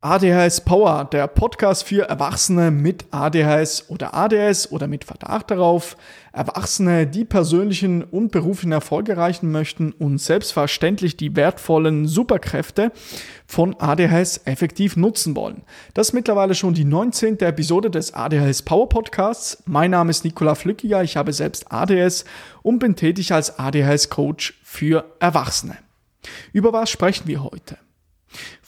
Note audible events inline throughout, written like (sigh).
ADHS Power, der Podcast für Erwachsene mit ADHS oder ADS oder mit Verdacht darauf. Erwachsene, die persönlichen und beruflichen Erfolge erreichen möchten und selbstverständlich die wertvollen Superkräfte von ADHS effektiv nutzen wollen. Das ist mittlerweile schon die 19. Episode des ADHS Power Podcasts. Mein Name ist Nikola Flückiger, ich habe selbst ADS und bin tätig als ADHS Coach für Erwachsene. Über was sprechen wir heute?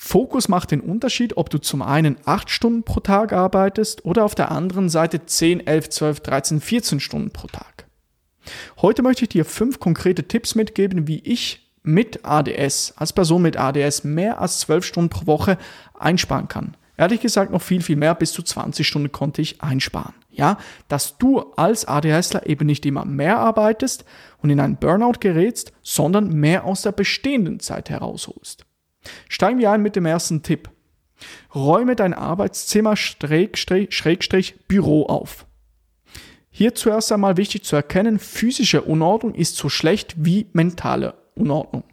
Fokus macht den Unterschied, ob du zum einen 8 Stunden pro Tag arbeitest oder auf der anderen Seite 10, 11, 12, 13, 14 Stunden pro Tag. Heute möchte ich dir fünf konkrete Tipps mitgeben, wie ich mit ADS, als Person mit ADS, mehr als 12 Stunden pro Woche einsparen kann. Ehrlich gesagt noch viel, viel mehr, bis zu 20 Stunden konnte ich einsparen. Ja, dass du als ADHSler eben nicht immer mehr arbeitest und in einen Burnout gerätst, sondern mehr aus der bestehenden Zeit herausholst. Steigen wir ein mit dem ersten Tipp. Räume dein Arbeitszimmer Schrägstrich, Schrägstrich Büro auf. Hier zuerst einmal wichtig zu erkennen, physische Unordnung ist so schlecht wie mentale Unordnung.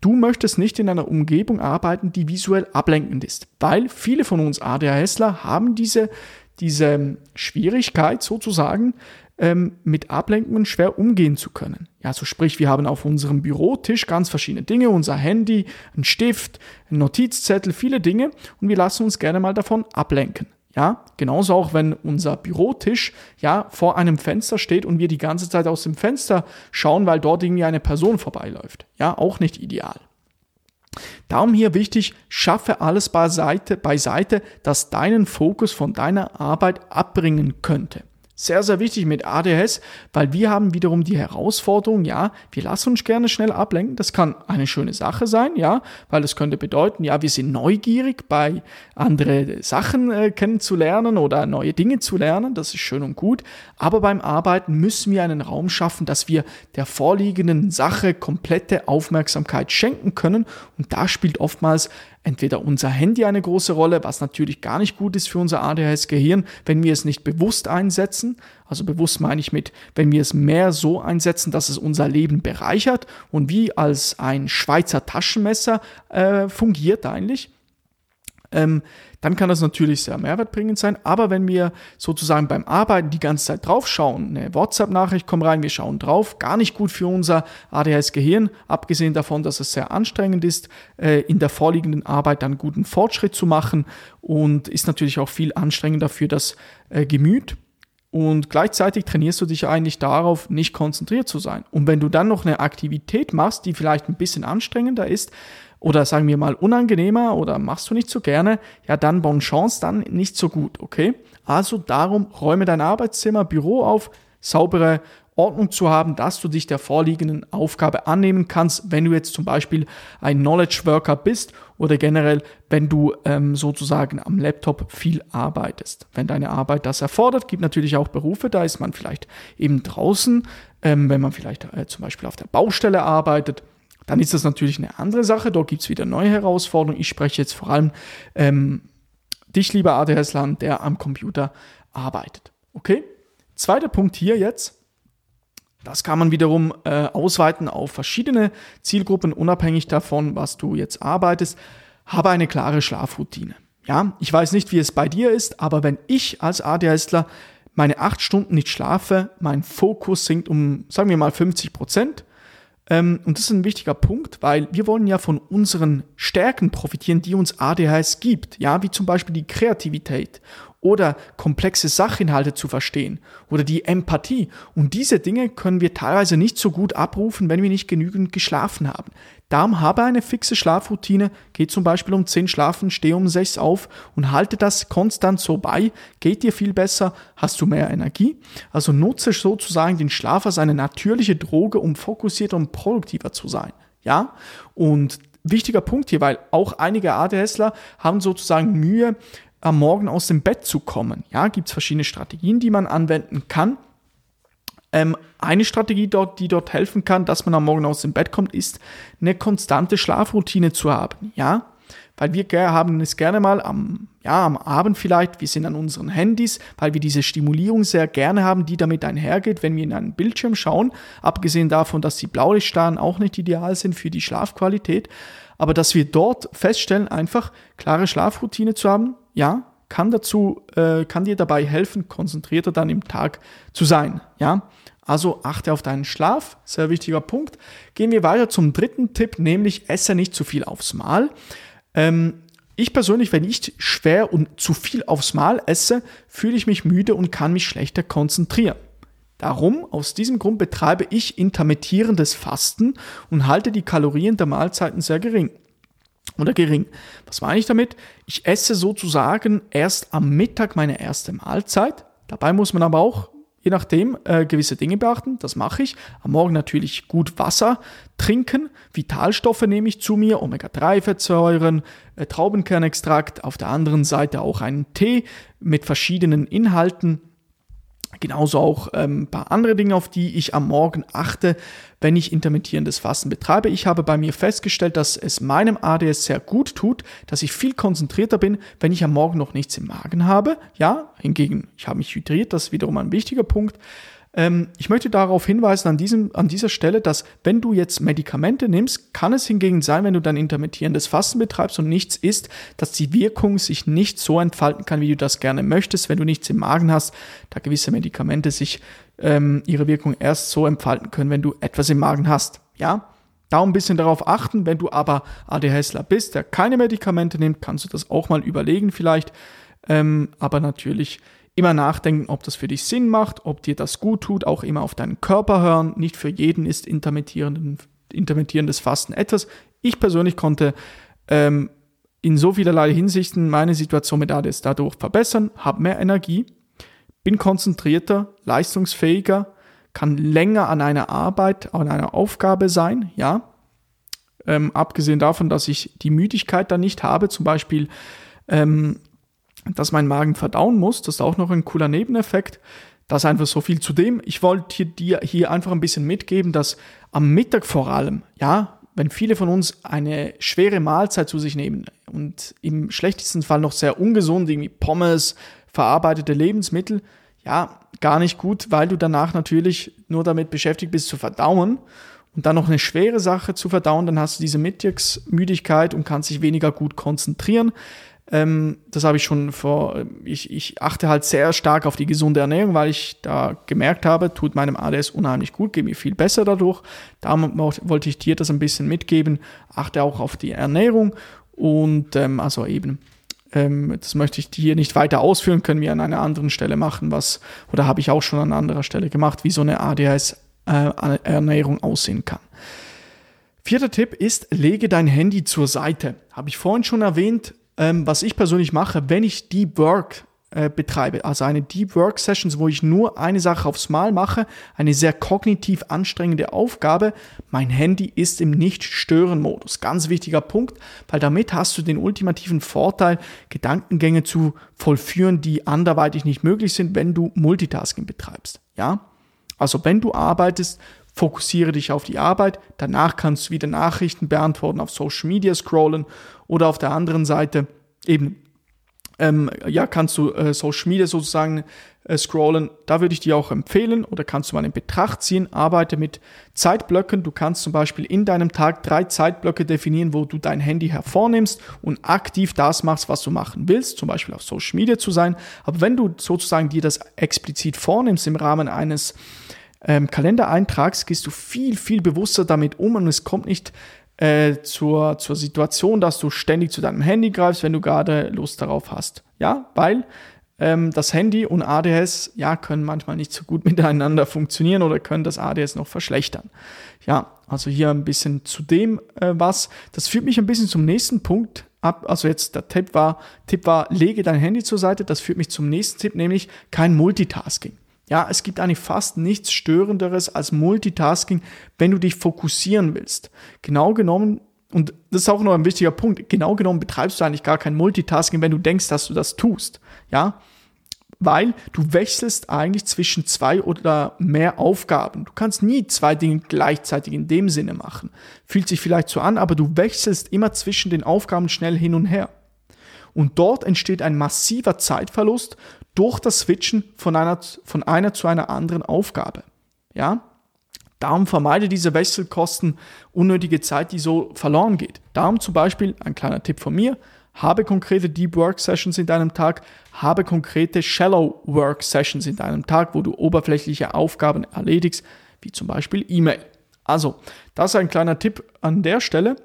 Du möchtest nicht in einer Umgebung arbeiten, die visuell ablenkend ist, weil viele von uns ADHSler haben diese, diese Schwierigkeit sozusagen, ähm, mit Ablenkungen schwer umgehen zu können. Ja, so sprich, wir haben auf unserem Bürotisch ganz verschiedene Dinge, unser Handy, ein Stift, ein Notizzettel, viele Dinge und wir lassen uns gerne mal davon ablenken. Ja, genauso auch wenn unser Bürotisch ja vor einem Fenster steht und wir die ganze Zeit aus dem Fenster schauen, weil dort irgendwie eine Person vorbeiläuft. Ja, auch nicht ideal. Darum hier wichtig, schaffe alles beiseite, beiseite, das deinen Fokus von deiner Arbeit abbringen könnte. Sehr, sehr wichtig mit ADHS, weil wir haben wiederum die Herausforderung, ja, wir lassen uns gerne schnell ablenken. Das kann eine schöne Sache sein, ja, weil das könnte bedeuten, ja, wir sind neugierig bei andere Sachen äh, kennenzulernen oder neue Dinge zu lernen. Das ist schön und gut. Aber beim Arbeiten müssen wir einen Raum schaffen, dass wir der vorliegenden Sache komplette Aufmerksamkeit schenken können. Und da spielt oftmals entweder unser Handy eine große Rolle, was natürlich gar nicht gut ist für unser ADHS-Gehirn, wenn wir es nicht bewusst einsetzen. Also bewusst meine ich mit, wenn wir es mehr so einsetzen, dass es unser Leben bereichert und wie als ein Schweizer Taschenmesser äh, fungiert eigentlich ähm, dann kann das natürlich sehr mehrwertbringend sein. Aber wenn wir sozusagen beim Arbeiten die ganze Zeit drauf schauen, eine WhatsApp-Nachricht kommt rein, wir schauen drauf, gar nicht gut für unser ADHS-Gehirn, abgesehen davon, dass es sehr anstrengend ist, äh, in der vorliegenden Arbeit dann guten Fortschritt zu machen und ist natürlich auch viel anstrengender für das äh, Gemüt. Und gleichzeitig trainierst du dich eigentlich darauf, nicht konzentriert zu sein. Und wenn du dann noch eine Aktivität machst, die vielleicht ein bisschen anstrengender ist, oder sagen wir mal unangenehmer oder machst du nicht so gerne, ja dann bon chance, dann nicht so gut, okay? Also darum räume dein Arbeitszimmer, Büro auf, saubere Ordnung zu haben, dass du dich der vorliegenden Aufgabe annehmen kannst, wenn du jetzt zum Beispiel ein Knowledge Worker bist oder generell, wenn du ähm, sozusagen am Laptop viel arbeitest. Wenn deine Arbeit das erfordert, gibt natürlich auch Berufe, da ist man vielleicht eben draußen, ähm, wenn man vielleicht äh, zum Beispiel auf der Baustelle arbeitet dann ist das natürlich eine andere Sache. Dort gibt es wieder neue Herausforderungen. Ich spreche jetzt vor allem ähm, dich, lieber ADHS-Land, der am Computer arbeitet. Okay? Zweiter Punkt hier jetzt. Das kann man wiederum äh, ausweiten auf verschiedene Zielgruppen, unabhängig davon, was du jetzt arbeitest. Habe eine klare Schlafroutine. Ja, ich weiß nicht, wie es bei dir ist, aber wenn ich als ADHSler meine acht Stunden nicht schlafe, mein Fokus sinkt um, sagen wir mal, 50 Prozent, ähm, und das ist ein wichtiger Punkt, weil wir wollen ja von unseren Stärken profitieren, die uns ADHS gibt. Ja, wie zum Beispiel die Kreativität oder komplexe Sachinhalte zu verstehen oder die Empathie. Und diese Dinge können wir teilweise nicht so gut abrufen, wenn wir nicht genügend geschlafen haben. Darum habe eine fixe Schlafroutine, geh zum Beispiel um 10 schlafen, steh um 6 auf und halte das konstant so bei, geht dir viel besser, hast du mehr Energie. Also nutze sozusagen den Schlaf als eine natürliche Droge, um fokussierter und produktiver zu sein. Ja? Und wichtiger Punkt hier, weil auch einige ADSler haben sozusagen Mühe, am Morgen aus dem Bett zu kommen. Ja, gibt es verschiedene Strategien, die man anwenden kann. Ähm, eine Strategie dort, die dort helfen kann, dass man am Morgen aus dem Bett kommt, ist eine konstante Schlafroutine zu haben. Ja, weil wir haben es gerne mal am, ja, am Abend vielleicht, wir sind an unseren Handys, weil wir diese Stimulierung sehr gerne haben, die damit einhergeht, wenn wir in einen Bildschirm schauen, abgesehen davon, dass die Blaulichtstrahlen auch nicht ideal sind für die Schlafqualität. aber dass wir dort feststellen, einfach klare Schlafroutine zu haben, ja, kann dazu, äh, kann dir dabei helfen, konzentrierter dann im Tag zu sein, ja. Also achte auf deinen Schlaf, sehr wichtiger Punkt. Gehen wir weiter zum dritten Tipp, nämlich esse nicht zu viel aufs Mal. Ähm, ich persönlich, wenn ich schwer und zu viel aufs Mal esse, fühle ich mich müde und kann mich schlechter konzentrieren. Darum, aus diesem Grund betreibe ich intermittierendes Fasten und halte die Kalorien der Mahlzeiten sehr gering. Oder gering. Was meine ich damit? Ich esse sozusagen erst am Mittag meine erste Mahlzeit. Dabei muss man aber auch je nachdem äh, gewisse Dinge beachten. Das mache ich. Am Morgen natürlich gut Wasser trinken. Vitalstoffe nehme ich zu mir, Omega-3-Fettsäuren, äh, Traubenkernextrakt. Auf der anderen Seite auch einen Tee mit verschiedenen Inhalten. Genauso auch ähm, ein paar andere Dinge, auf die ich am Morgen achte, wenn ich intermittierendes Fasten betreibe. Ich habe bei mir festgestellt, dass es meinem ADS sehr gut tut, dass ich viel konzentrierter bin, wenn ich am Morgen noch nichts im Magen habe. Ja, hingegen, ich habe mich hydriert, das ist wiederum ein wichtiger Punkt. Ähm, ich möchte darauf hinweisen an, diesem, an dieser Stelle, dass wenn du jetzt Medikamente nimmst, kann es hingegen sein, wenn du dann intermittierendes Fasten betreibst und nichts isst, dass die Wirkung sich nicht so entfalten kann, wie du das gerne möchtest, wenn du nichts im Magen hast, da gewisse Medikamente sich ähm, ihre Wirkung erst so entfalten können, wenn du etwas im Magen hast. Ja, Darum ein bisschen darauf achten, wenn du aber ADHSler bist, der keine Medikamente nimmt, kannst du das auch mal überlegen vielleicht. Ähm, aber natürlich immer nachdenken, ob das für dich Sinn macht, ob dir das gut tut, auch immer auf deinen Körper hören. Nicht für jeden ist intermittierendes Fasten etwas. Ich persönlich konnte ähm, in so vielerlei Hinsichten meine Situation mit ADS dadurch verbessern, habe mehr Energie, bin konzentrierter, leistungsfähiger, kann länger an einer Arbeit, an einer Aufgabe sein, ja. Ähm, abgesehen davon, dass ich die Müdigkeit dann nicht habe, zum Beispiel ähm, dass mein Magen verdauen muss. Das ist auch noch ein cooler Nebeneffekt. Das einfach so viel zu dem. Ich wollte dir hier einfach ein bisschen mitgeben, dass am Mittag vor allem, ja, wenn viele von uns eine schwere Mahlzeit zu sich nehmen und im schlechtesten Fall noch sehr ungesund, irgendwie Pommes, verarbeitete Lebensmittel, ja, gar nicht gut, weil du danach natürlich nur damit beschäftigt bist zu verdauen und dann noch eine schwere Sache zu verdauen, dann hast du diese Mittagsmüdigkeit und kannst dich weniger gut konzentrieren. Ähm, das habe ich schon vor, ich, ich achte halt sehr stark auf die gesunde Ernährung, weil ich da gemerkt habe, tut meinem ADS unheimlich gut, geht mir viel besser dadurch. Darum wollte ich dir das ein bisschen mitgeben. Achte auch auf die Ernährung und ähm, also eben ähm, das möchte ich hier nicht weiter ausführen, können wir an einer anderen Stelle machen, was, oder habe ich auch schon an anderer Stelle gemacht, wie so eine ADHS-Ernährung äh, aussehen kann. Vierter Tipp ist, lege dein Handy zur Seite. Habe ich vorhin schon erwähnt, ähm, was ich persönlich mache, wenn ich Deep Work äh, betreibe, also eine Deep Work Sessions, wo ich nur eine Sache aufs Mal mache, eine sehr kognitiv anstrengende Aufgabe, mein Handy ist im Nicht-Stören-Modus. Ganz wichtiger Punkt, weil damit hast du den ultimativen Vorteil, Gedankengänge zu vollführen, die anderweitig nicht möglich sind, wenn du Multitasking betreibst. Ja? Also wenn du arbeitest, fokussiere dich auf die Arbeit. Danach kannst du wieder Nachrichten beantworten, auf Social Media scrollen oder auf der anderen Seite eben ähm, ja, kannst du äh, Social Media sozusagen äh, scrollen. Da würde ich dir auch empfehlen oder kannst du mal in Betracht ziehen. Arbeite mit Zeitblöcken. Du kannst zum Beispiel in deinem Tag drei Zeitblöcke definieren, wo du dein Handy hervornimmst und aktiv das machst, was du machen willst, zum Beispiel auf Social Media zu sein. Aber wenn du sozusagen dir das explizit vornimmst im Rahmen eines ähm, Kalendereintrags, gehst du viel, viel bewusster damit um und es kommt nicht äh, zur, zur Situation, dass du ständig zu deinem Handy greifst, wenn du gerade Lust darauf hast. Ja, weil ähm, das Handy und ADS ja können manchmal nicht so gut (laughs) miteinander funktionieren oder können das ADS noch verschlechtern. Ja, also hier ein bisschen zu dem äh, was. Das führt mich ein bisschen zum nächsten Punkt ab. Also jetzt der Tipp war, Tipp war, lege dein Handy zur Seite. Das führt mich zum nächsten Tipp, nämlich kein Multitasking. Ja, es gibt eigentlich fast nichts Störenderes als Multitasking, wenn du dich fokussieren willst. Genau genommen, und das ist auch noch ein wichtiger Punkt, genau genommen betreibst du eigentlich gar kein Multitasking, wenn du denkst, dass du das tust. Ja, weil du wechselst eigentlich zwischen zwei oder mehr Aufgaben. Du kannst nie zwei Dinge gleichzeitig in dem Sinne machen. Fühlt sich vielleicht so an, aber du wechselst immer zwischen den Aufgaben schnell hin und her. Und dort entsteht ein massiver Zeitverlust durch das Switchen von einer, von einer zu einer anderen Aufgabe. Ja? Darum vermeide diese Wechselkosten, unnötige Zeit, die so verloren geht. Darum zum Beispiel ein kleiner Tipp von mir, habe konkrete Deep Work Sessions in deinem Tag, habe konkrete Shallow Work Sessions in deinem Tag, wo du oberflächliche Aufgaben erledigst, wie zum Beispiel E-Mail. Also, das ist ein kleiner Tipp an der Stelle.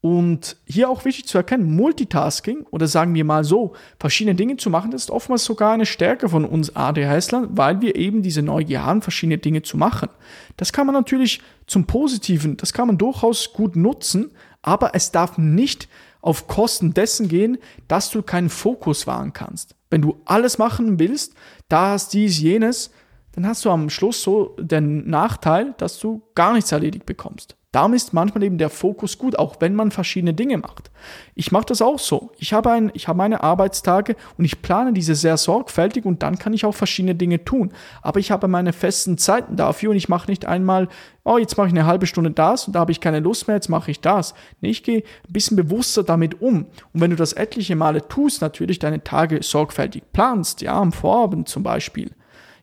Und hier auch wichtig zu erkennen, Multitasking oder sagen wir mal so, verschiedene Dinge zu machen, das ist oftmals sogar eine Stärke von uns ADHSlern, weil wir eben diese Neugier haben, verschiedene Dinge zu machen. Das kann man natürlich zum Positiven, das kann man durchaus gut nutzen, aber es darf nicht auf Kosten dessen gehen, dass du keinen Fokus wahren kannst. Wenn du alles machen willst, da hast dies, jenes, dann hast du am Schluss so den Nachteil, dass du gar nichts erledigt bekommst. Darum ist manchmal eben der Fokus gut, auch wenn man verschiedene Dinge macht. Ich mache das auch so. Ich habe, ein, ich habe meine Arbeitstage und ich plane diese sehr sorgfältig und dann kann ich auch verschiedene Dinge tun. Aber ich habe meine festen Zeiten dafür und ich mache nicht einmal, oh, jetzt mache ich eine halbe Stunde das und da habe ich keine Lust mehr, jetzt mache ich das. Nee, ich gehe ein bisschen bewusster damit um. Und wenn du das etliche Male tust, natürlich deine Tage sorgfältig planst, ja, am Vorabend zum Beispiel,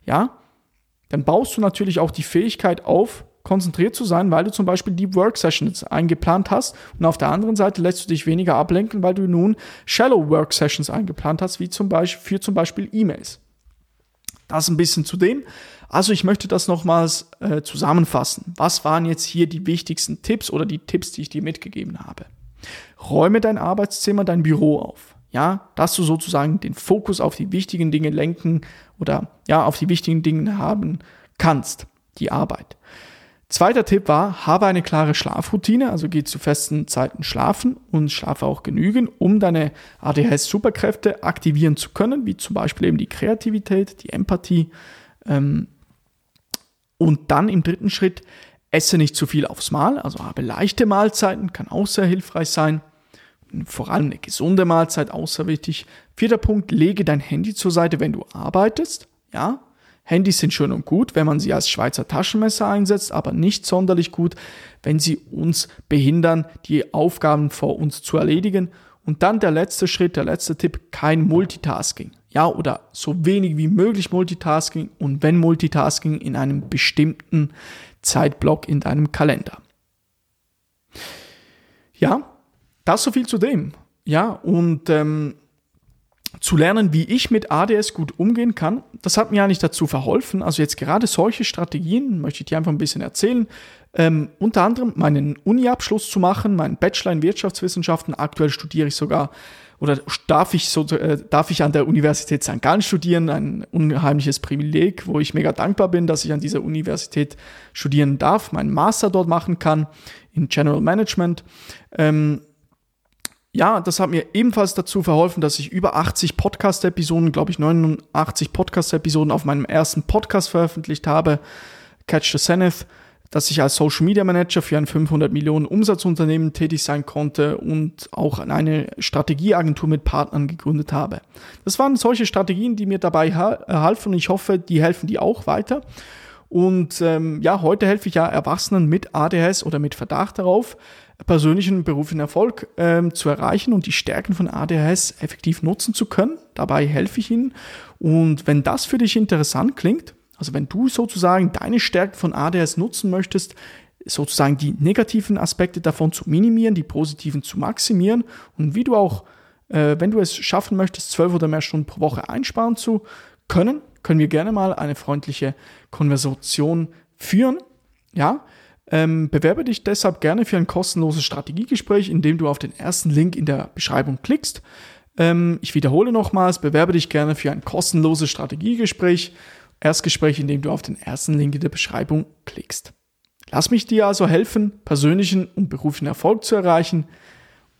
ja, dann baust du natürlich auch die Fähigkeit auf, konzentriert zu sein, weil du zum Beispiel Deep Work Sessions eingeplant hast und auf der anderen Seite lässt du dich weniger ablenken, weil du nun Shallow Work Sessions eingeplant hast, wie zum Beispiel für zum Beispiel E-Mails. Das ein bisschen zu dem. Also ich möchte das nochmals äh, zusammenfassen. Was waren jetzt hier die wichtigsten Tipps oder die Tipps, die ich dir mitgegeben habe? Räume dein Arbeitszimmer, dein Büro auf. Ja, dass du sozusagen den Fokus auf die wichtigen Dinge lenken oder ja, auf die wichtigen Dinge haben kannst, die Arbeit. Zweiter Tipp war, habe eine klare Schlafroutine, also geh zu festen Zeiten schlafen und schlafe auch genügend, um deine ADHS-Superkräfte aktivieren zu können, wie zum Beispiel eben die Kreativität, die Empathie. Ähm, und dann im dritten Schritt, esse nicht zu viel aufs Mal, also habe leichte Mahlzeiten, kann auch sehr hilfreich sein. Vor allem eine gesunde Mahlzeit, außer wichtig. Vierter Punkt, lege dein Handy zur Seite, wenn du arbeitest. Ja, Handys sind schön und gut, wenn man sie als Schweizer Taschenmesser einsetzt, aber nicht sonderlich gut, wenn sie uns behindern, die Aufgaben vor uns zu erledigen. Und dann der letzte Schritt, der letzte Tipp, kein Multitasking. Ja, oder so wenig wie möglich Multitasking und wenn Multitasking in einem bestimmten Zeitblock in deinem Kalender. Ja, das so viel zu dem. Ja, und ähm, zu lernen, wie ich mit ADS gut umgehen kann. Das hat mir eigentlich dazu verholfen. Also jetzt gerade solche Strategien möchte ich dir einfach ein bisschen erzählen. Ähm, unter anderem meinen Uni-Abschluss zu machen, meinen Bachelor in Wirtschaftswissenschaften. Aktuell studiere ich sogar oder darf ich, so, äh, darf ich an der Universität St. Gallen studieren, ein unheimliches Privileg, wo ich mega dankbar bin, dass ich an dieser Universität studieren darf, meinen Master dort machen kann in General Management. Ähm, ja, das hat mir ebenfalls dazu verholfen, dass ich über 80 Podcast-Episoden, glaube ich 89 Podcast-Episoden auf meinem ersten Podcast veröffentlicht habe, Catch the Zenith, dass ich als Social Media Manager für ein 500 Millionen Umsatzunternehmen tätig sein konnte und auch eine Strategieagentur mit Partnern gegründet habe. Das waren solche Strategien, die mir dabei halfen und ich hoffe, die helfen dir auch weiter. Und ähm, ja, heute helfe ich ja Erwachsenen mit ADHS oder mit Verdacht darauf, persönlichen beruflichen Erfolg ähm, zu erreichen und die Stärken von ADHS effektiv nutzen zu können. Dabei helfe ich Ihnen. Und wenn das für dich interessant klingt, also wenn du sozusagen deine Stärken von ADHS nutzen möchtest, sozusagen die negativen Aspekte davon zu minimieren, die positiven zu maximieren und wie du auch, äh, wenn du es schaffen möchtest, zwölf oder mehr Stunden pro Woche einsparen zu können, können wir gerne mal eine freundliche Konversation führen. Ja, ähm, bewerbe dich deshalb gerne für ein kostenloses Strategiegespräch, indem du auf den ersten Link in der Beschreibung klickst. Ähm, ich wiederhole nochmals, bewerbe dich gerne für ein kostenloses Strategiegespräch. Erstgespräch, indem du auf den ersten Link in der Beschreibung klickst. Lass mich dir also helfen, persönlichen und beruflichen Erfolg zu erreichen.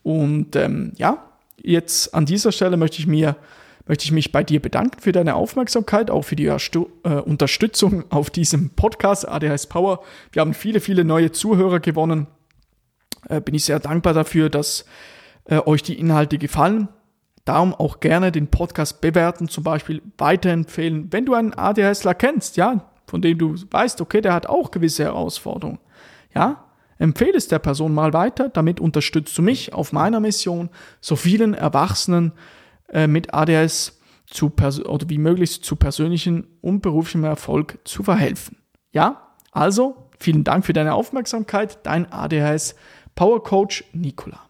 Und ähm, ja, jetzt an dieser Stelle möchte ich mir möchte ich mich bei dir bedanken für deine Aufmerksamkeit, auch für die Erstu äh, Unterstützung auf diesem Podcast ADHS Power. Wir haben viele, viele neue Zuhörer gewonnen. Äh, bin ich sehr dankbar dafür, dass äh, euch die Inhalte gefallen. Darum auch gerne den Podcast bewerten, zum Beispiel weiterempfehlen. Wenn du einen ADHSler kennst, ja, von dem du weißt, okay, der hat auch gewisse Herausforderungen, ja, empfehle es der Person mal weiter. Damit unterstützt du mich auf meiner Mission, so vielen Erwachsenen äh, mit ADS zu oder wie möglich zu persönlichen und beruflichem Erfolg zu verhelfen. Ja, also vielen Dank für deine Aufmerksamkeit. Dein ADHS Power Coach Nicola.